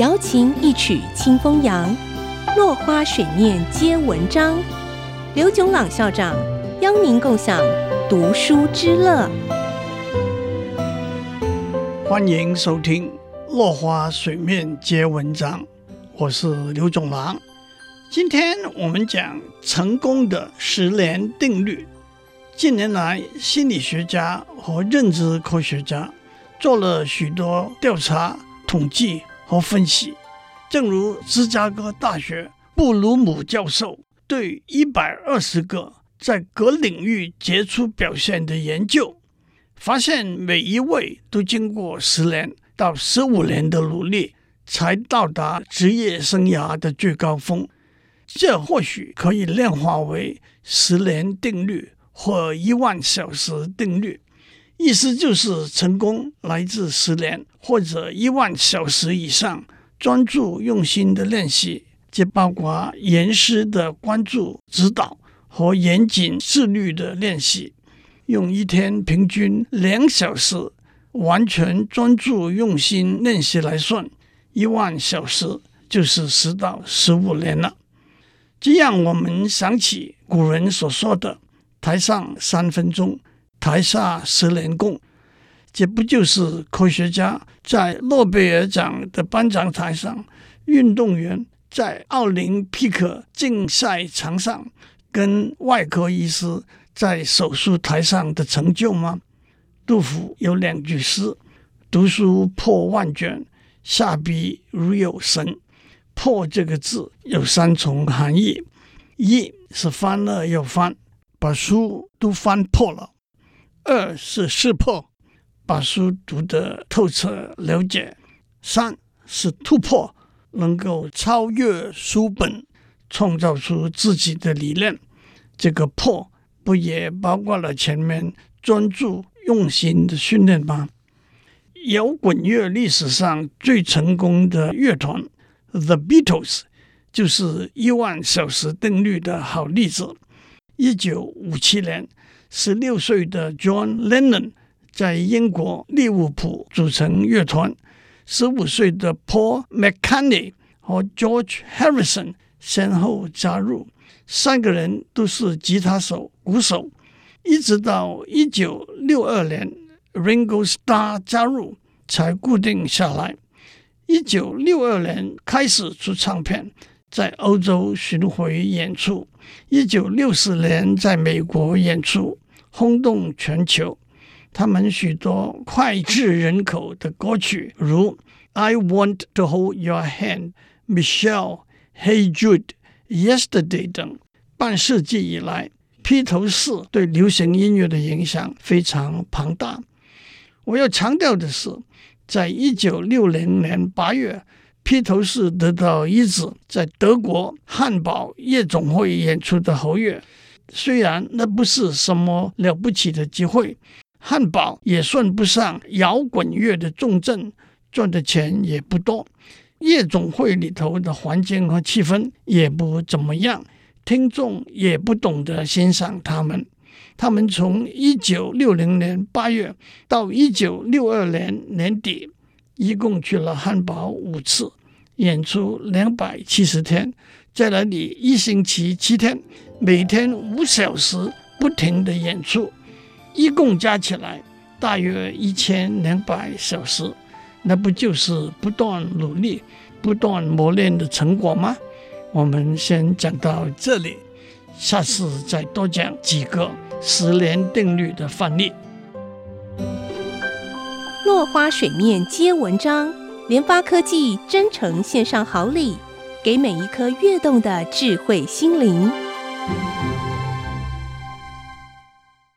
瑶琴一曲清风扬，落花水面皆文章。刘炯朗校长邀您共享读书之乐。欢迎收听《落花水面皆文章》，我是刘炯朗。今天我们讲成功的十年定律。近年来，心理学家和认知科学家做了许多调查、统计。和分析，正如芝加哥大学布鲁姆教授对一百二十个在各领域杰出表现的研究，发现每一位都经过十年到十五年的努力，才到达职业生涯的最高峰。这或许可以量化为十年定律或一万小时定律。意思就是，成功来自十年或者一万小时以上专注用心的练习，既包括严师的关注指导和严谨自律的练习。用一天平均两小时完全专注用心练习来算，一万小时就是十到十五年了。这让，我们想起古人所说的“台上三分钟”。台下十年功，这不就是科学家在诺贝尔奖的颁奖台上，运动员在奥林匹克竞赛场上，跟外科医师在手术台上的成就吗？杜甫有两句诗：“读书破万卷，下笔如有神。”破这个字有三重含义：一是翻了又翻，把书都翻破了。二是识破，把书读得透彻了解；三是突破，能够超越书本，创造出自己的理念。这个破不也包括了前面专注用心的训练吗？摇滚乐历史上最成功的乐团 The Beatles 就是一万小时定律的好例子。一九五七年。十六岁的 John Lennon 在英国利物浦组成乐团，十五岁的 Paul McCartney 和 George Harrison 先后加入，三个人都是吉他手、鼓手。一直到一九六二年 Ringo Starr 加入，才固定下来。一九六二年开始出唱片，在欧洲巡回演出。一九六四年在美国演出。轰动全球，他们许多脍炙人口的歌曲，如《I Want to Hold Your Hand》、《Michelle》、《Hey Jude》、《Yesterday》等。半世纪以来，披头士对流行音乐的影响非常庞大。我要强调的是，在一九六零年八月，披头士得到一纸在德国汉堡夜总会演出的合约。虽然那不是什么了不起的机会，汉堡也算不上摇滚乐的重镇，赚的钱也不多。夜总会里头的环境和气氛也不怎么样，听众也不懂得欣赏他们。他们从一九六零年八月到一九六二年年底，一共去了汉堡五次，演出两百七十天，在那里一星期七天。每天五小时不停的演出，一共加起来大约一千两百小时，那不就是不断努力、不断磨练的成果吗？我们先讲到这里，下次再多讲几个十年定律的范例。落花水面皆文章，联发科技真诚献上好礼，给每一颗跃动的智慧心灵。